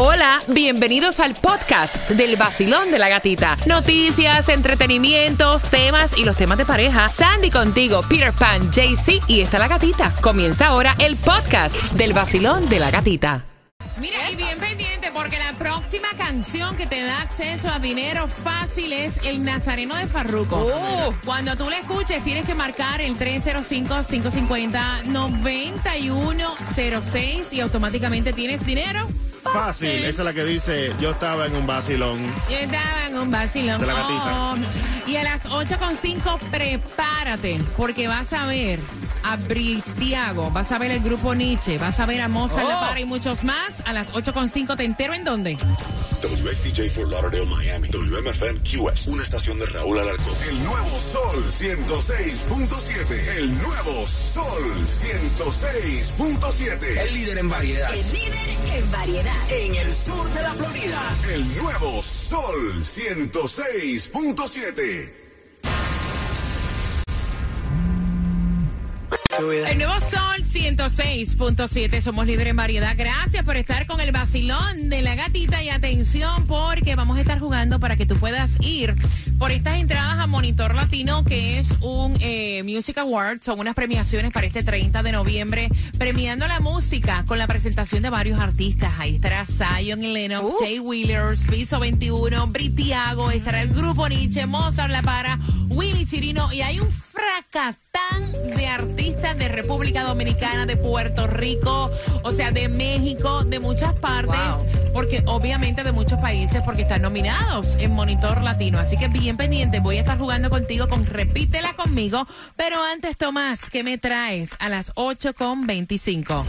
Hola, bienvenidos al podcast del vacilón de la gatita. Noticias, entretenimientos, temas y los temas de pareja. Sandy contigo, Peter Pan, JC y está la gatita. Comienza ahora el podcast del vacilón de la gatita. Mira, y bien pendiente porque la próxima canción que te da acceso a dinero fácil es El Nazareno de Farruko. Cuando tú la escuches, tienes que marcar el 305-550-9106 y automáticamente tienes dinero Fácil, esa es la que dice yo estaba en un vacilón. Yo estaba en un vacilón. De la gatita. Oh. Y a las 8.5 prepárate, porque vas a ver a Britiago, vas a ver el grupo Nietzsche, vas a ver a Mozart Oh. La Para y muchos más. A las 8.5 te entero en dónde. WXTJ for Lauderdale, Miami. WMFM QS. Una estación de Raúl Alarcón. El nuevo Sol 106.7. El nuevo Sol 106.7. El líder en variedad. El líder en variedad. En el sur de la Florida. El nuevo Sol 106.7. El nuevo Sol 106.7, somos líderes en variedad. Gracias por estar con el vacilón de la gatita. Y atención porque vamos a estar jugando para que tú puedas ir por estas entradas a Monitor Latino, que es un eh, Music Award, son unas premiaciones para este 30 de noviembre, premiando la música con la presentación de varios artistas. Ahí estará Zion Lennox, Jay Wheelers, Piso 21, Britiago, estará el grupo Nietzsche, Mozart La Para, Willy Chirino. Y hay un de artistas de República Dominicana, de Puerto Rico, o sea, de México, de muchas partes, porque obviamente de muchos países, porque están nominados en Monitor Latino. Así que bien pendiente, voy a estar jugando contigo con Repítela conmigo, pero antes, Tomás, ¿qué me traes a las 8 con 25?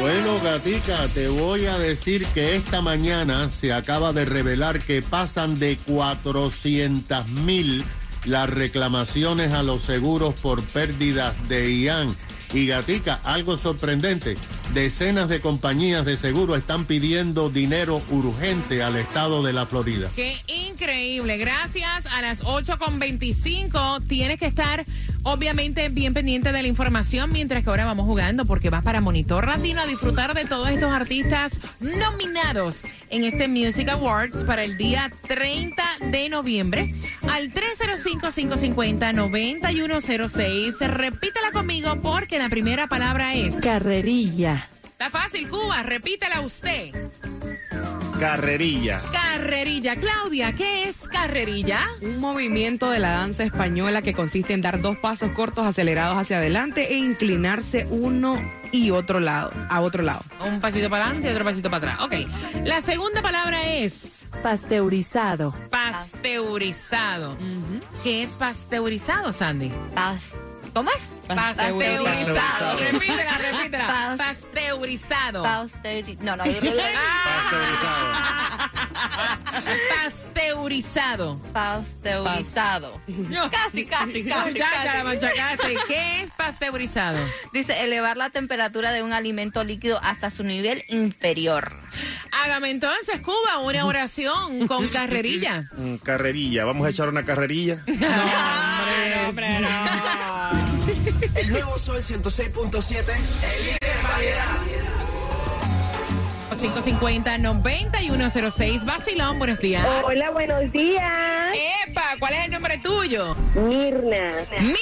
Bueno, gatica, te voy a decir que esta mañana se acaba de revelar que pasan de 400 mil las reclamaciones a los seguros por pérdidas de IAN. Y gatica, algo sorprendente, decenas de compañías de seguro están pidiendo dinero urgente al estado de la Florida. Qué increíble. Gracias. A las 8.25 tienes que estar obviamente bien pendiente de la información mientras que ahora vamos jugando porque vas para Monitor Latino a disfrutar de todos estos artistas nominados en este Music Awards para el día 30 de noviembre al 305-550-9106. Repítela conmigo porque la primera palabra es... Carrerilla. Está fácil, Cuba. Repítela usted. Carrerilla. Carrerilla. Claudia, ¿qué es carrerilla? Un movimiento de la danza española que consiste en dar dos pasos cortos acelerados hacia adelante e inclinarse uno y otro lado, a otro lado. Un pasito para adelante y otro pasito para atrás. Ok. La segunda palabra es Pasteurizado. pasteurizado. ¿Qué es pasteurizado, Sandy? Paz. ¿Cómo es? Pasteurizado. Pasteurizado. Repítela, repítela. Pasteurizado. Pasteuri- No, no. yo- Pasteurizado. Pasteurizado. Casi, casi, casi. Ya, la casi. machacaste. ¿Qué es pasteurizado? Dice elevar la temperatura de un alimento líquido hasta su nivel inferior. Hágame entonces, Cuba, una oración con carrerilla. Mm, Carrerilla, vamos a echar una carrerilla. No, hombre, no. El nuevo Sol 106.7. El líder en variedad. 550-9106. Vacilón, buenos días. Hola, buenos días. Epa, ¿cuál es el nombre tuyo? Mirna. Mirna,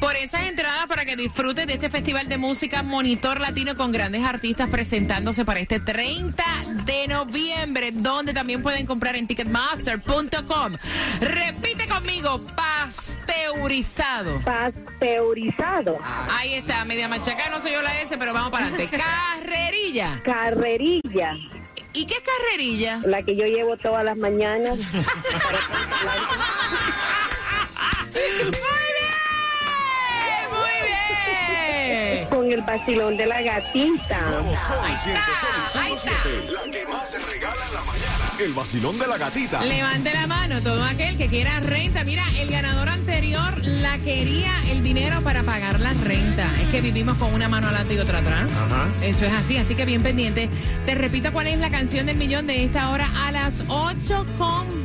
por esas entradas para que disfrutes de este festival de música Monitor Latino con grandes artistas presentándose para este 30 de noviembre, donde también pueden comprar en ticketmaster.com. Repite conmigo, pasteurizado. Pasteurizado. Ahí está, media machaca, no soy yo la S, pero vamos para adelante. Carrerilla. Carrerilla. ¿Y qué carrerilla? La que yo llevo todas las mañanas. Muy bien, muy Con el vacilón de la gatita. Nuevo Sol Ahí está. 106.7. La que más se regala en la mañana. El vacilón de la gatita. Levante la mano todo aquel que quiera renta. Mira, el ganador anterior la quería el dinero para pagar la renta. Es que vivimos con una mano adelante y otra atrás. Ajá. Eso es así, así que bien pendiente. Te repito cuál es la canción del millón de esta hora a las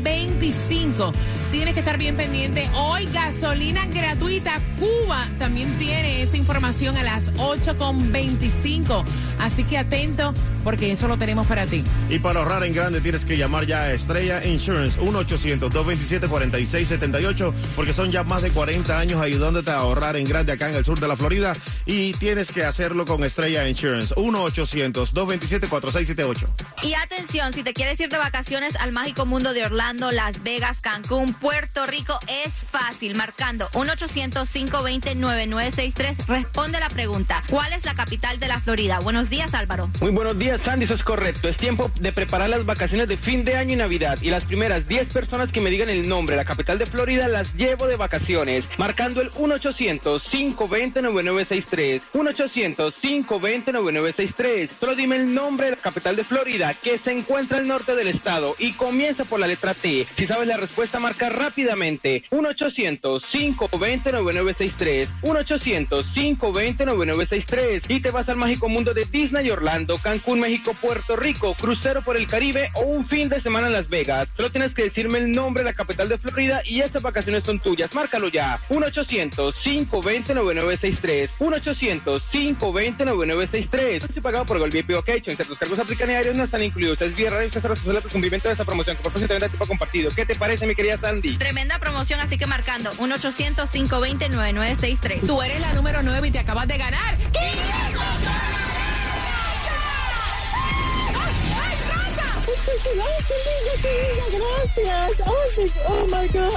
8.25. Tienes que estar bien pendiente. Hoy gasolina gratuita. Cuba también tiene esa información a las 8.25. Así que atento porque eso lo tenemos para ti. Y para ahorrar en grande tienes que llamar ya a Estrella Insurance 1-800-227-4678 porque son ya más de 40 años ayudándote a ahorrar en grande acá en el sur de la Florida y tienes que hacerlo con Estrella Insurance 1-800-227-4678. Y atención, si te quieres ir de vacaciones al mágico mundo de Orlando, Las Vegas, Cancún, Puerto Rico, es fácil. Marcando 1-800-520-9963. Responde la pregunta: ¿Cuál es la capital de la Florida? Buenos días, Álvaro. Muy buenos días, Sandy, eso es correcto. Es tiempo de preparar las vacaciones de fin de año y Navidad. Y las primeras 10 personas que me digan el nombre de la capital de Florida las llevo de vacaciones. Marcando el 1-800-520-9963. 1-800-520-9963. Solo dime el nombre de la capital de Florida, que se encuentra al norte del estado y comienza por la letra T. Si sabes la respuesta, marca rápidamente. 1-800-520-9963. 1-800-520-9963. Y te vas al mágico mundo de Disney Orlando, Cancún, México, Puerto Rico, crucero por el Caribe o un fin de semana en Las Vegas. Solo tienes que decirme el nombre de la capital de Florida y estas vacaciones son tuyas. Márcalo ya. 1-800-520-9963. 1-800-520-9963. No estoy pagado por Golby Vacation. Tus cargos aplican y aéreos no están incluidos. Es vía radio y responsable de cumplimiento de esta promoción. Que por te tipo compartido. ¿Qué te parece, mi querida Sandy? Tremenda promoción, así que marcando 1-800-520-9963. Tú eres la número 9 y te acabas de ganar. Gracias. Oh, my God.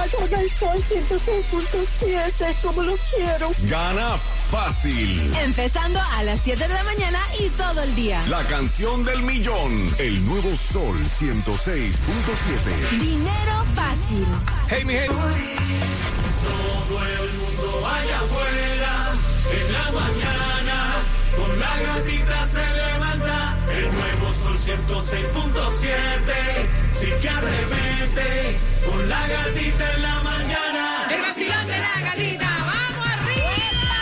Sol 106.7. Como lo quiero. Gana fácil. Empezando a las 7 de la mañana y todo el día. La canción del millón. El nuevo Sol 106.7. Dinero fácil. Hey, mi gente. Todo el mundo allá afuera, en la mañana, con la gatita se levanta, el nuevo sol 106.7, sí que arremete, con la gatita en la mañana. El vacilón de la gatita. ¡Vamos arriba!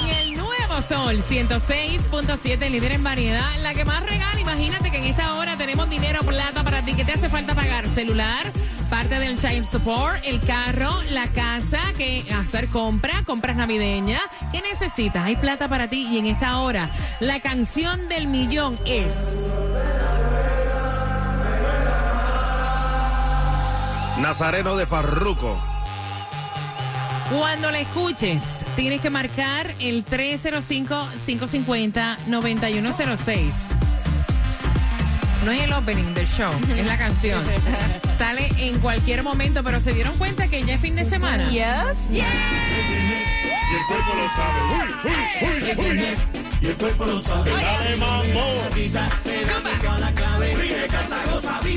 En el nuevo sol 106.7, líder en variedad. La que más regala, imagínate que en esta hora tenemos dinero, plata para ti. ¿Qué te hace falta pagar? Celular, parte del child support, el carro, la casa, que hacer compra, compras navideñas. ¿Qué necesitas? Hay plata para ti y en esta hora la canción del millón es... Nazareno de Farruco. Cuando la escuches, tienes que marcar el 305-550-9106. No es el opening del show, es la canción. Sale en cualquier momento, pero se dieron cuenta que ya es fin de semana. Yes. Y el cuerpo lo sabe. Uy, uy, uy, uy. Y el cuerpo lo sabe. Dale, mambo.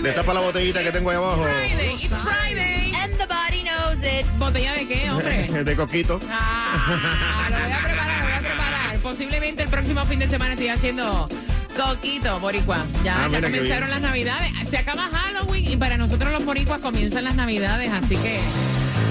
Destapa la botellita que tengo ahí abajo. Friday, it's Friday. And the body knows it. ¿Botella de qué, hombre? De coquito. Ah, lo voy a preparar, lo voy a preparar. Posiblemente el próximo fin de semana estoy haciendo coquito, boricua. Ya, Ah, ya comenzaron las navidades. Se acaba Halloween y para nosotros los boricuas comienzan las navidades, así que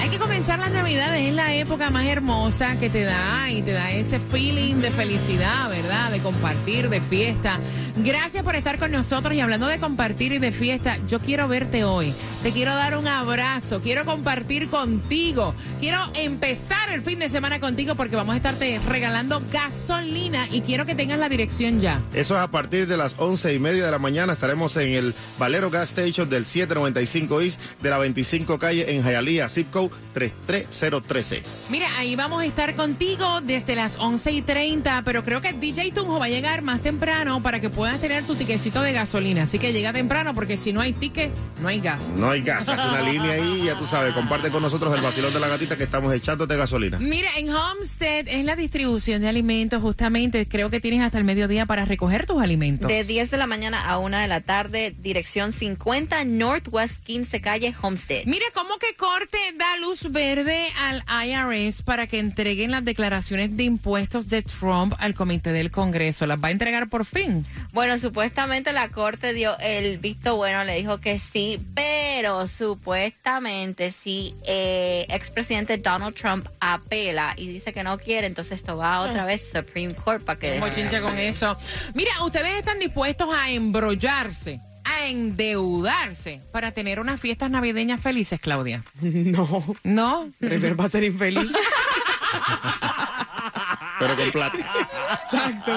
hay que comenzar las navidades. Es la época más hermosa que te da y te da ese feeling de felicidad, ¿verdad? De compartir, de fiesta. Gracias por estar con nosotros y hablando de compartir y de fiesta, yo quiero verte hoy. Te quiero dar un abrazo, quiero compartir contigo. Quiero empezar el fin de semana contigo porque vamos a estarte regalando gasolina y quiero que tengas la dirección ya. Eso es a partir de las once y media de la mañana. Estaremos en el Valero Gas Station del 795 East de la 25 calle en Hialeah, zip code 33013. Mira, ahí vamos a estar contigo desde las 11 y 30, pero creo que DJ Tunjo va a llegar más temprano para que puedas tener tu tiquecito de gasolina. Así que llega temprano porque si no hay ticket, no hay gas. No hay gas, haz una línea ahí, ya tú sabes, comparte con nosotros el vacilón de la gatita que estamos echándote gasolina. Mira, en Homestead es la distribución de alimentos, justamente. Creo que tienes hasta el mediodía para recoger tus alimentos. De 10 de la mañana a 1 de la tarde, dirección 50 Northwest 15 calle Homestead. Mira, ¿cómo que corte da luz verde al IRS para que entreguen las declaraciones de impuestos de Trump al comité del Congreso? ¿Las va a entregar por fin? Bueno, supuestamente la corte dio el visto bueno, le dijo que sí, pero supuestamente si eh, expresidente Donald Trump apela y dice que no quiere, entonces esto va otra vez Supreme Court para que Como chinche con eso. Mira, ustedes están dispuestos a embrollarse, a endeudarse para tener unas fiestas navideñas felices, Claudia. No, ¿No? prefiero va a ser infeliz. pero con plata. Exacto.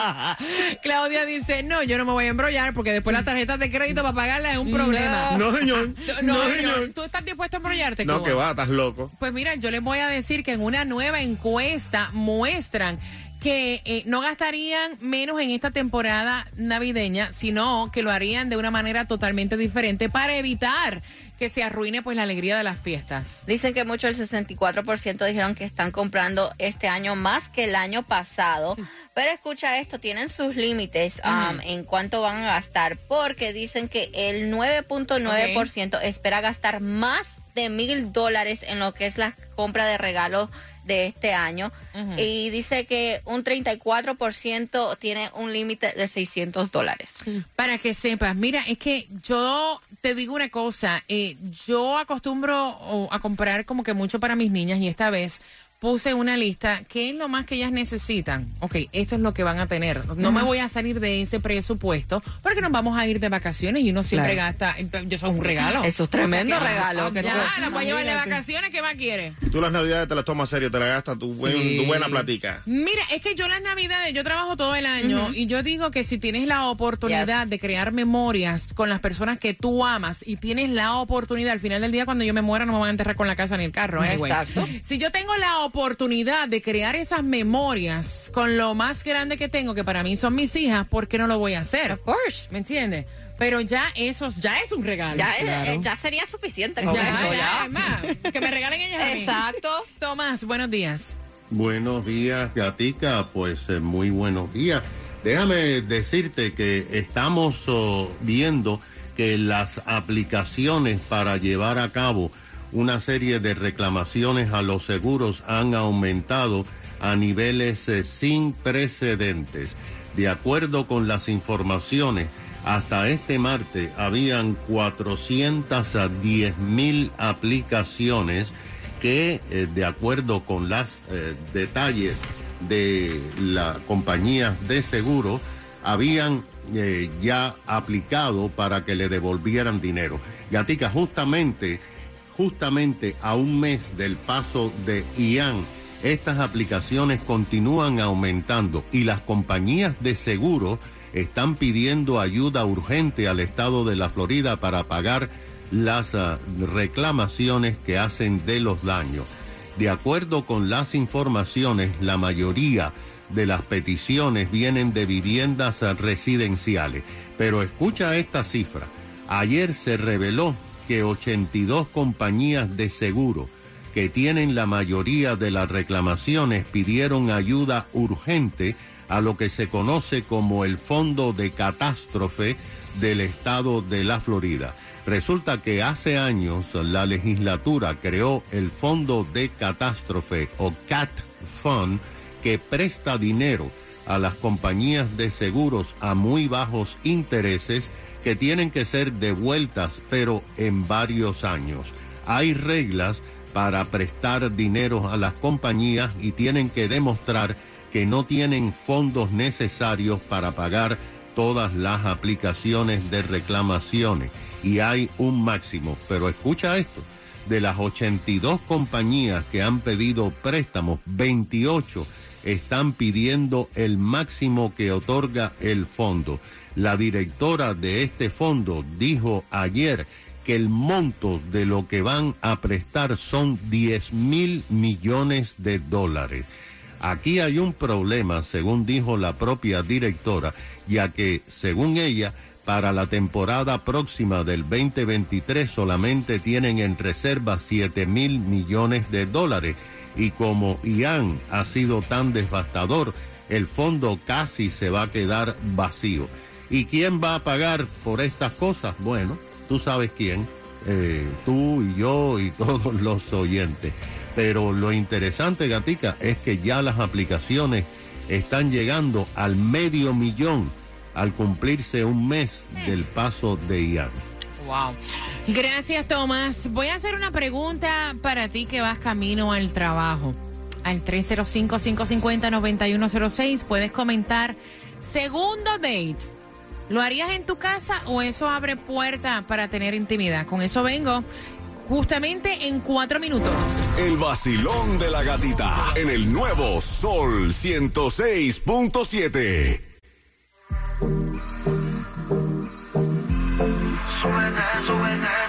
Claudia dice, no, yo no me voy a embrollar porque después las tarjetas de crédito para pagarla es un problema. No, señor. No, No, señor. señor. ¿Tú estás dispuesto a embrollarte? No, Cuba? que va, estás loco. Pues mira, yo les voy a decir que en una nueva encuesta muestran que eh, no gastarían menos en esta temporada navideña, sino que lo harían de una manera totalmente diferente para evitar que se arruine pues la alegría de las fiestas. Dicen que mucho, el 64% dijeron que están comprando este año más que el año pasado. Pero escucha esto, tienen sus límites um, en cuánto van a gastar, porque dicen que el 9.9% espera gastar más de mil dólares en lo que es la compra de regalos de este año. Y dice que un 34% tiene un límite de 600 dólares. Para que sepas, mira, es que yo te digo una cosa, eh, yo acostumbro a comprar como que mucho para mis niñas y esta vez puse una lista, ¿qué es lo más que ellas necesitan? Ok, esto es lo que van a tener. No me voy a salir de ese presupuesto porque nos vamos a ir de vacaciones y uno siempre Claro. gasta, yo soy un regalo. Eso es tremendo O sea que- regalo que Ya, la voy a llevar de vacaciones, ¿qué más quiere? Tú las navidades te las tomas serio, te las gastas tu, buen- Sí. tu buena platica. Mira, es que yo las navidades, yo trabajo todo el año y yo digo que si tienes la oportunidad de crear memorias con las personas que tú amas y tienes la oportunidad, al final del día cuando yo me muera no me van a enterrar con la casa ni el carro. anyway. Exacto. Si yo tengo la oportunidad de crear esas memorias con lo más grande que tengo, que para mí son mis hijas, ¿por qué no lo voy a hacer? Of course. ¿Me entiendes? Pero ya eso ya es un regalo. Ya, eh, Claro. eh, ya sería suficiente con Ya, eso, ya, ya. que me regalen ellas a mí. Exacto. Tomás, buenos días. Buenos días, Gatica. Pues eh, muy buenos días. Déjame decirte que estamos oh, viendo que las aplicaciones para llevar a cabo una serie de reclamaciones a los seguros han aumentado a niveles eh, sin precedentes. De acuerdo con las informaciones, hasta este martes habían 410 mil aplicaciones que, eh, de acuerdo con los detalles de la compañía de seguro, habían eh, ya aplicado para que le devolvieran dinero. Gatica, justamente, justamente a un mes del paso de Ian, estas aplicaciones continúan aumentando y las compañías de seguro están pidiendo ayuda urgente al estado de la Florida para pagar las ah, reclamaciones que hacen de los daños. De acuerdo con las informaciones, la mayoría de las peticiones vienen de viviendas ah, residenciales. Pero escucha esta cifra. Ayer se reveló que 82 compañías de seguro que tienen la mayoría de las reclamaciones pidieron ayuda urgente a lo que se conoce como el Fondo de Catástrofe del Estado de la Florida. Resulta que hace años la legislatura creó el Fondo de Catástrofe o CAT Fund que presta dinero a las compañías de seguros a muy bajos intereses que tienen que ser devueltas pero en varios años. Hay reglas para prestar dinero a las compañías y tienen que demostrar que no tienen fondos necesarios para pagar todas las aplicaciones de reclamaciones y hay un máximo. Pero escucha esto, de las 82 compañías que han pedido préstamos, 28 están pidiendo el máximo que otorga el fondo. La directora de este fondo dijo ayer que el monto de lo que van a prestar son 10 mil millones de dólares. Aquí hay un problema, según dijo la propia directora, ya que, según ella, para la temporada próxima del 2023 solamente tienen en reserva 7 mil millones de dólares. Y como Ian ha sido tan devastador, el fondo casi se va a quedar vacío. ¿Y quién va a pagar por estas cosas? Bueno, tú sabes quién, eh, tú y yo y todos los oyentes. Pero lo interesante, Gatica, es que ya las aplicaciones están llegando al medio millón al cumplirse un mes del paso de Ian. Wow. Gracias, Tomás. Voy a hacer una pregunta para ti que vas camino al trabajo. Al 305-550-9106 puedes comentar. Segundo date. ¿Lo harías en tu casa o eso abre puerta para tener intimidad? Con eso vengo justamente en cuatro minutos. El vacilón de la gatita en el nuevo Sol 106.7. En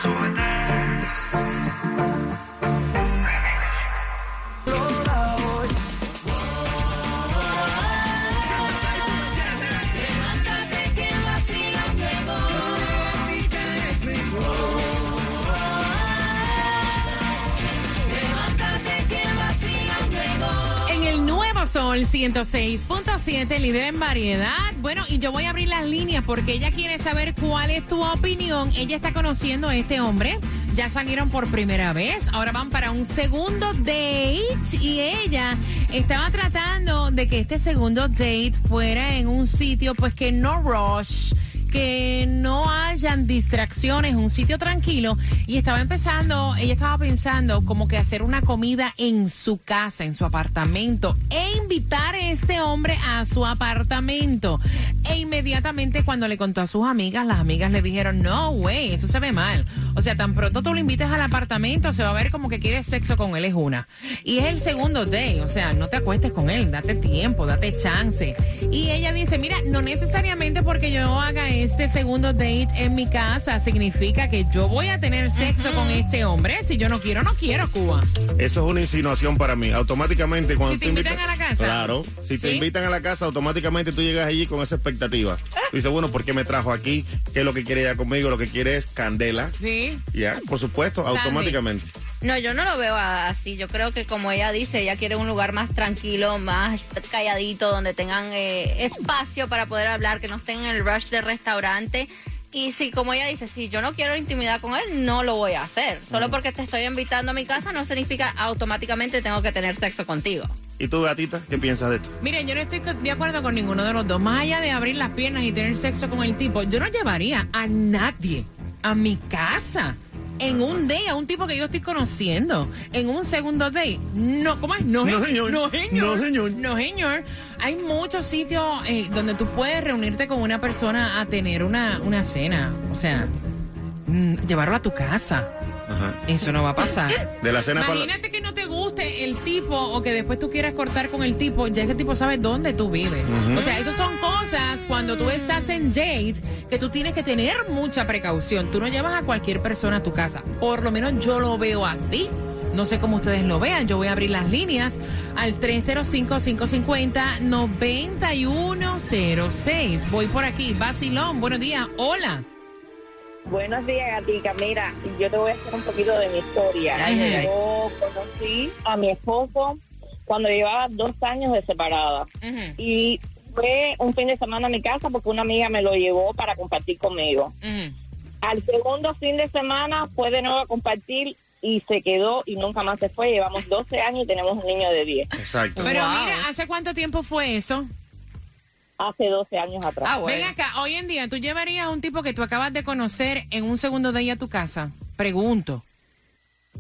106.7, líder en variedad. Bueno, y yo voy a abrir las líneas porque ella quiere saber cuál es tu opinión. Ella está conociendo a este hombre. Ya salieron por primera vez. Ahora van para un segundo date. Y ella estaba tratando de que este segundo date fuera en un sitio, pues que no rush que no hayan distracciones, un sitio tranquilo. Y estaba empezando, ella estaba pensando como que hacer una comida en su casa, en su apartamento, e invitar a este hombre a su apartamento. E inmediatamente cuando le contó a sus amigas, las amigas le dijeron, no, güey, eso se ve mal. O sea, tan pronto tú lo invites al apartamento, se va a ver como que quieres sexo con él, es una. Y es el segundo day, o sea, no te acuestes con él, date tiempo, date chance. Y ella dice, mira, no necesariamente porque yo haga este segundo date en mi casa significa que yo voy a tener sexo con este hombre. Si yo no quiero, no quiero, Cuba. Eso es una insinuación para mí. Automáticamente cuando Si te invitan a la casa. Claro. Si te invitan a la casa, automáticamente tú llegas allí con esa expectativa. Tú dices, bueno, ¿por qué me trajo aquí? ¿Qué es lo que quiere ella conmigo? Lo que quiere es candela. Sí. Ya, por supuesto, Sandy. automáticamente. No, yo no lo veo así. Yo creo que como ella dice, ella quiere un lugar más tranquilo, más calladito, donde tengan eh, espacio para poder hablar, que no estén en el rush del restaurante. Y si, como ella dice, si yo no quiero intimidad con él, no lo voy a hacer. Solo porque te estoy invitando a mi casa no significa automáticamente tengo que tener sexo contigo. ¿Y tú, gatita, qué piensas de esto? Miren, yo no estoy de acuerdo con ninguno de los dos. Más allá de abrir las piernas y tener sexo con el tipo, yo no llevaría a nadie a mi casa. En un day, a un tipo que yo estoy conociendo. En un segundo day. No, ¿cómo es? No, señor. No, señor. No, señor. No, señor. Hay muchos sitios eh, donde tú puedes reunirte con una persona a tener una, una cena. O sea, mm, llevarlo a tu casa. Ajá. Eso no va a pasar. De la cena Imagínate que no te guste el tipo o que después tú quieras cortar con el tipo, ya ese tipo sabe dónde tú vives. O sea, esas son cosas cuando tú estás en date que tú tienes que tener mucha precaución. Tú no llevas a cualquier persona a tu casa. Por lo menos yo lo veo así. No sé cómo ustedes lo vean. Yo voy a abrir las líneas al 305-550-9106. Voy por aquí. Basilón, buenos días. Hola. Buenos días, Gatica. Mira, yo te voy a hacer un poquito de mi historia. Ay, ay, ay. Yo conocí a mi esposo cuando llevaba dos años de separada. Y fue un fin de semana a mi casa porque una amiga me lo llevó para compartir conmigo. Al segundo fin de semana fue de nuevo a compartir y se quedó y nunca más se fue. Llevamos 12 años y tenemos un niño de 10. Exacto. Pero Wow. mira, ¿hace cuánto tiempo fue eso? Hace 12 años atrás. Ah, bueno. Ven acá, hoy en día, ¿tú llevarías a un tipo que tú acabas de conocer en un segundo de ella a tu casa? Pregunto.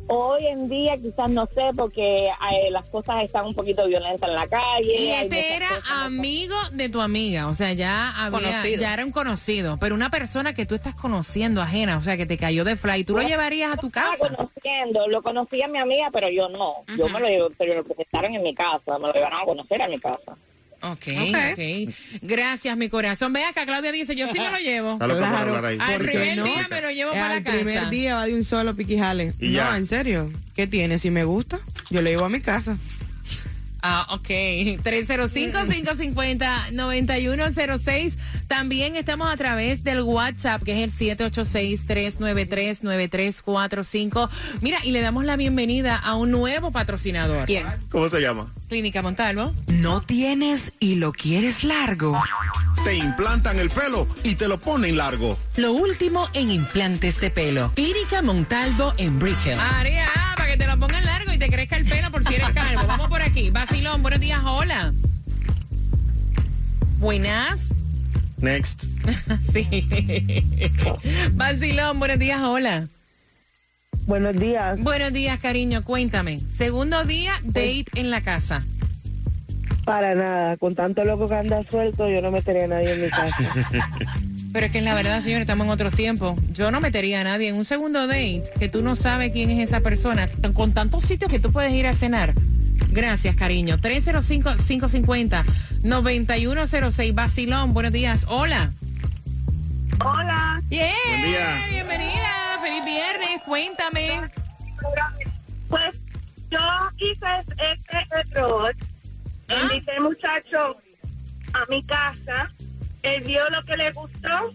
Hoy en día quizás no sé porque eh, las cosas están un poquito violentas en la calle. Y este era cosas, no amigo de tu amiga, o sea, ya había, ya era un conocido, pero una persona que tú estás conociendo ajena, o sea, que te cayó de fly, ¿tú lo llevarías a tu estaba casa? conociendo, lo conocía mi amiga, pero yo no. Yo me lo llevo, pero lo presentaron en mi casa, me lo llevaron a conocer a mi casa. Ok, Ok. ok. Gracias, mi corazón. Ve acá, Claudia dice, yo sí me lo llevo. Claro. hablar ahí. Al ¿por qué primer no? día me lo llevo para la Al casa. primer día va de un solo piquijale. Y no, ya. en serio. ¿Qué tiene? Si me gusta, yo lo llevo a mi casa. Ah, ok. 305-550-9106. También estamos a través del WhatsApp, que es el 786-393-9345. Mira, y le damos la bienvenida a un nuevo patrocinador. ¿Quién? ¿Cómo se llama? Clínica Montalvo. ¿No tienes y lo quieres largo? Te implantan el pelo y te lo ponen largo. Lo último en implantes de pelo. Clínica Montalvo en Brickell. María, para que te lo pongan largo y te crezca el pelo por si eres calvo. Vamos por aquí. Basilón, buenos días, hola. Buenas. Next. Sí. Basilón, buenos días, hola. Buenos días. Buenos días, cariño, cuéntame. Segundo día, date en la casa. Para nada, con tanto loco que anda suelto, yo no metería a nadie en mi casa. Pero es que en la verdad, señor, estamos en otros tiempos. Yo no metería a nadie en un segundo date que tú no sabes quién es esa persona, con tantos sitios que tú puedes ir a cenar. Gracias, cariño. 305-550-9106. Basilón, buenos días. Hola. Hola. Yeah. Buen día. Bienvenida. Feliz viernes. Cuéntame. Pues yo hice este error. Ah. Invité al muchacho a mi casa. Él vio lo que le gustó.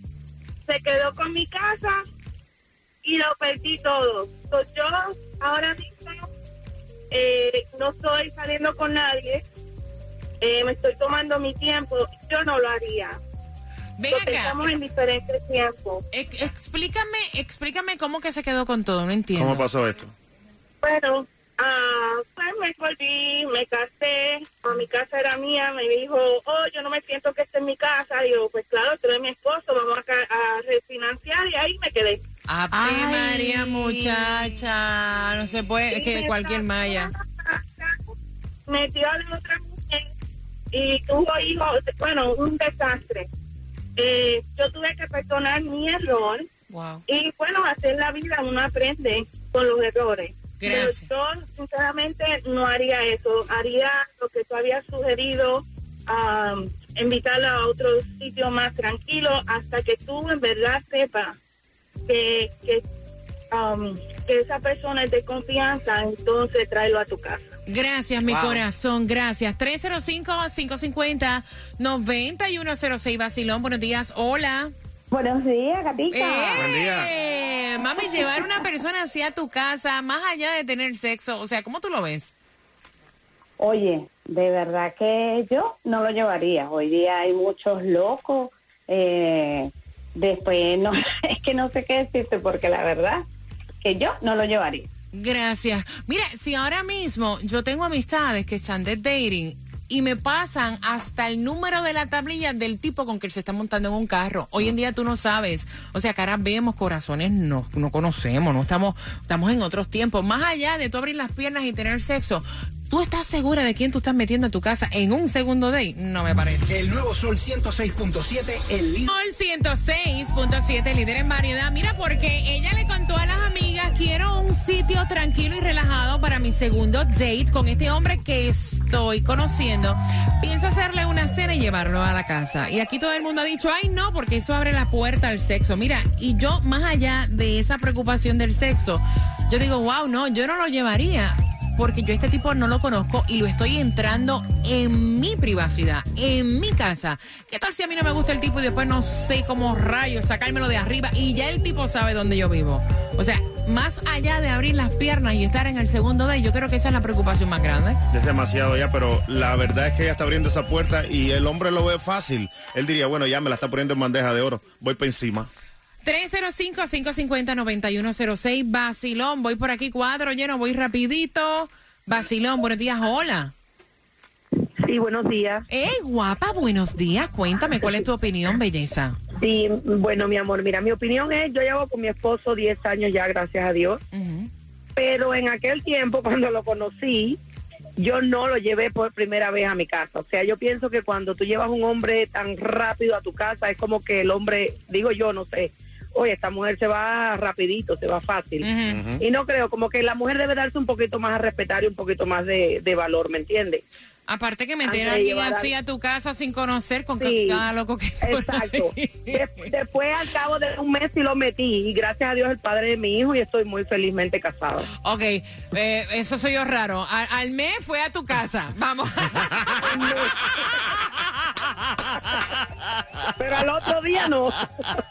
Se quedó con mi casa y lo perdí todo. Yo ahora mismo eh, no estoy saliendo con nadie. Eh, me estoy tomando mi tiempo. Yo no lo haría. Ven acá. Estamos en diferentes tiempos. Ex- explícame, explícame cómo que se quedó con todo. No entiendo. ¿Cómo pasó esto? Bueno, ah, pues me volví, me casé, a mi casa era mía, me dijo, oh, yo no me siento que esté en mi casa. Digo, pues claro, tú eres mi esposo, vamos a, ca- a refinanciar y ahí me quedé. Ay. María, muchacha. No se puede, es que cualquier malla. Metió a la otra mujer y tuvo hijos, bueno, un desastre. Eh, yo tuve que perdonar mi error Wow. y bueno, hacer la vida uno aprende con los errores. Gracias. Pero yo sinceramente no haría eso, haría lo que tú habías sugerido, am, invitarla a otro sitio más tranquilo hasta que tú en verdad sepas que, que, am, que esa persona es de confianza, entonces tráelo a tu casa. Gracias, mi Wow. corazón, gracias. 305-550-9106, Basilón, buenos días, hola. Buenos días, gatita. Buen Eh, Mami, llevar una persona hacia tu casa, más allá de tener sexo, o sea, ¿cómo tú lo ves? Oye, de verdad que yo no lo llevaría. Hoy día hay muchos locos. eh, después, no, es que no sé qué decirte porque la verdad que yo no lo llevaría. Gracias. Mira, si ahora mismo yo tengo amistades que están de dating y me pasan hasta el número de la tablilla del tipo con que él se está montando en un carro. Hoy en día tú no sabes. O sea, caras vemos, corazones no, no conocemos, no estamos, estamos en otros tiempos. Más allá de tú abrir las piernas y tener sexo, ¿tú estás segura de quién tú estás metiendo en tu casa en un segundo date? No me parece. El nuevo Sol 106.7, el líder. Sol 106.7, líder en variedad. Mira, porque ella le contó a las amigas, quiero un sitio tranquilo y relajado para mi segundo date con este hombre que estoy conociendo. Pienso hacerle una cena y llevarlo a la casa. Y aquí todo el mundo ha dicho, ay no, porque eso abre la puerta al sexo. Mira, y yo más allá de esa preocupación del sexo, yo digo, wow, no, yo no lo llevaría porque yo este tipo no lo conozco y lo estoy entrando en mi privacidad, en mi casa. ¿Qué tal si a mí no me gusta el tipo y después no sé cómo rayos sacármelo de arriba y ya el tipo sabe dónde yo vivo? O sea, más allá de abrir las piernas y estar en el segundo day, yo creo que esa es la preocupación más grande. Es demasiado ya, pero la verdad es que ella está abriendo esa puerta y el hombre lo ve fácil. Él diría, bueno, ya me la está poniendo en bandeja de oro, voy para encima. 305-550-9106, Basilón, voy por aquí, cuadro lleno, voy rapidito. Basilón, buenos días, hola. Sí, buenos días. Hey, guapa, buenos días. Cuéntame, ¿cuál es tu opinión, belleza? Sí, bueno, mi amor, mira, mi opinión es, yo llevo con mi esposo 10 años ya, gracias a Dios, pero en aquel tiempo cuando lo conocí, yo no lo llevé por primera vez a mi casa. O sea, yo pienso que cuando tú llevas un hombre tan rápido a tu casa, es como que el hombre, digo yo, no sé, oye, esta mujer se va rapidito, se va fácil. Y no creo, como que la mujer debe darse un poquito más a respetar y un poquito más de, de valor, ¿me entiendes? Aparte que meter a alguien así a- tu casa sin conocer con Sí, cada loco que Exacto. después, al cabo de un mes, sí lo metí. Y gracias a Dios, el padre de mi hijo, y estoy muy felizmente casado. Ok, eh, eso soy yo raro. Al, al mes fue a tu casa. Vamos. Pero al otro no.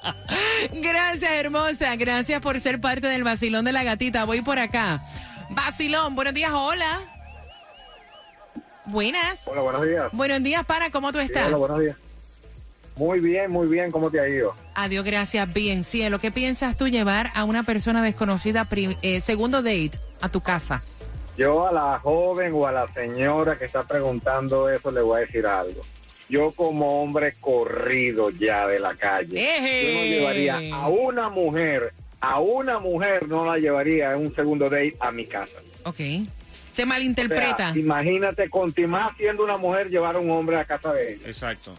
Gracias, hermosa. Gracias por ser parte del vacilón de la gatita. Voy por acá. Vacilón, buenos días, hola. Buenas. Hola, buenos días. Buenos días, para, ¿cómo tú Sí, estás? hola, buenos días. Muy bien, muy bien. ¿Cómo te ha ido? Adiós, gracias. Bien, cielo. ¿Qué piensas tú llevar a una persona desconocida, eh, segundo date, a tu casa? Yo a la joven o a la señora que está preguntando eso le voy a decir algo. Yo como hombre corrido ya de la calle, ¡Eje! yo no llevaría a una mujer, a una mujer no la llevaría en un segundo date a mi casa. Ok. Se O malinterpreta. sea, imagínate, con más siendo una mujer, llevar a un hombre a casa de ella. Exacto.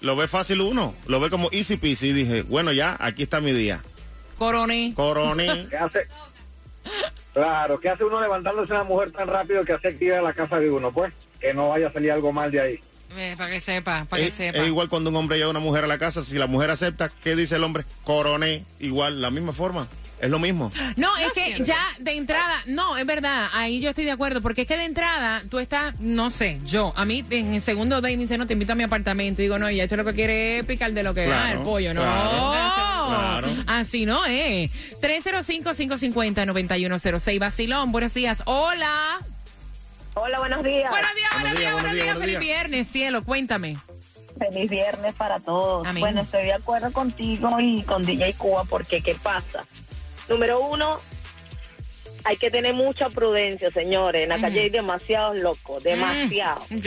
lo ve fácil uno, lo ve como easy peasy. Y dije, bueno, ya, aquí está mi día. Coroné. Coroné. ¿Qué hace? Claro, ¿qué hace uno levantándose una mujer tan rápido que hace actividad en la casa de uno? Pues, que no vaya a salir algo mal de ahí. Eh, para que sepa, para que Es, sepa. es igual cuando un hombre lleva a una mujer a la casa, si la mujer acepta, ¿qué dice el hombre? Coroné. Igual, la misma forma. Es lo mismo. No, es que ya de entrada, no, es verdad, ahí yo estoy de acuerdo, porque es que de entrada tú estás, no sé, yo, a mí en el segundo day me dice, no, te invito a mi apartamento, y digo, no, ya esto lo que quiere es picar de lo que da Claro, el pollo, no. claro, claro. Así no es. 305-550-9106, Basilón, buenos días, hola. Hola, buenos días. Buenos días, buenos días, buenos días, feliz días. viernes, cielo, cuéntame. Feliz viernes para todos. Amén. Bueno, estoy de acuerdo contigo y con DJ Cuba porque ¿qué pasa? Número uno, hay que tener mucha prudencia, señores. En la calle hay demasiados locos, demasiados. Mm.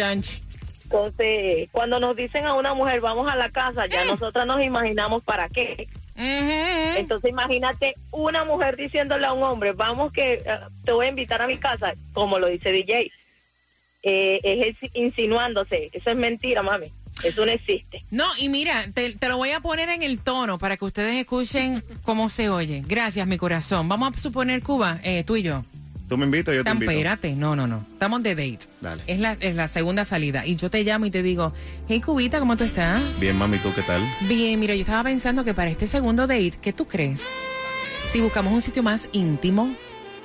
Entonces, cuando nos dicen a una mujer, vamos a la casa, ya nosotras nos imaginamos para qué. Entonces, imagínate una mujer diciéndole a un hombre, vamos que eh, te voy a invitar a mi casa, como lo dice DJ. Eh, es insi- insinuándose. Eso es mentira, mami. Eso no existe. No, y mira, te, te lo voy a poner en el tono para que ustedes escuchen cómo se oye. Gracias, mi corazón. Vamos a suponer, Cuba, eh, tú y yo. Tú me invitas, yo te invito. espérate, no, no, no. Estamos de date. Dale. Es la, es la segunda salida. Y yo te llamo y te digo, hey, Cubita, ¿cómo tú estás? Bien, mami, ¿tú qué tal? Bien, mira, yo estaba pensando que para este segundo date, ¿qué tú crees? Si buscamos un sitio más íntimo,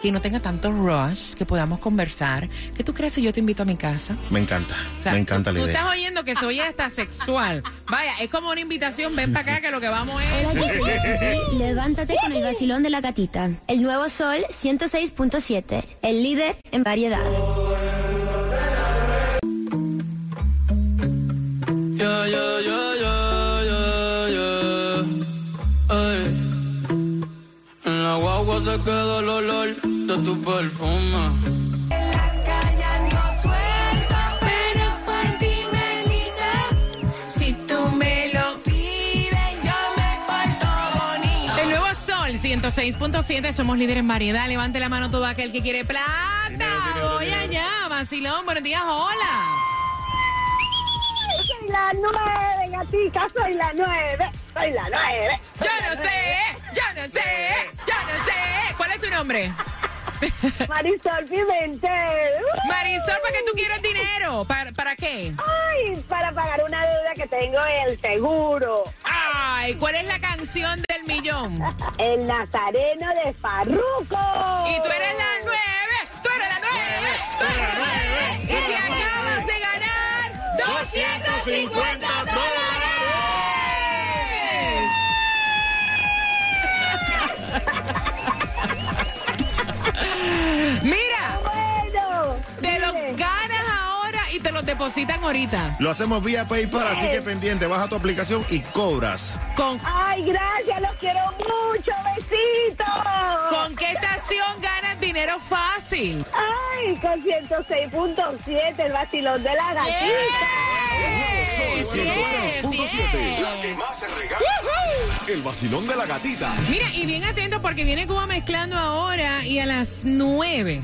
que no tenga tanto rush, que podamos conversar, ¿qué tú crees si yo te invito a mi casa? Me encanta. O sea, me encanta tú, la tú idea. estás oyendo que soy hasta sexual. Vaya, es como una invitación, ven para acá que lo que vamos es... Hola, Gigi. Levántate con el vacilón de la gatita. El nuevo Sol 106.7. El líder en variedad. Yeah, yeah, yeah, yeah, yeah, yeah. Ey. En la guagua se queda el olor de tu perfume. Si tú me lo pides, yo me porto bonito. El nuevo Sol 106.7, somos líderes en variedad. Levante la mano todo aquel que quiere plata. Voy allá, vacilón. Buenos días, hola. Soy la nueve, gatica, soy la nueve, soy la nueve. Yo no sé, yo no sé, yo no sé. ¿Cuál es tu nombre? Marisol Pimentel. Uh. Marisol, ¿para qué tú quieres dinero? ¿Para, para qué? Ay, para pagar una deuda que tengo en el seguro. Ay, ¿cuál es la canción del millón? El Nazareno de Farruco. Y tú eres la nueve, tú eres la nueve, tú eres la nueve. Y te acabas de ganar 250 dólares. Mira, Bueno, te los ganas ahora y te los depositan ahorita. Lo hacemos vía PayPal, así que pendiente, baja tu aplicación y cobras. ¿Con, Ay, gracias, los quiero mucho, besitos. ¿Con qué estación ganas dinero fácil? Ay, con 106.7, el vacilón de la gatita. Sol Bien, 106.7. bien. La que más se regala. El vacilón de la gatita. Mira, y bien atento porque viene Cuba mezclando ahora y a las 9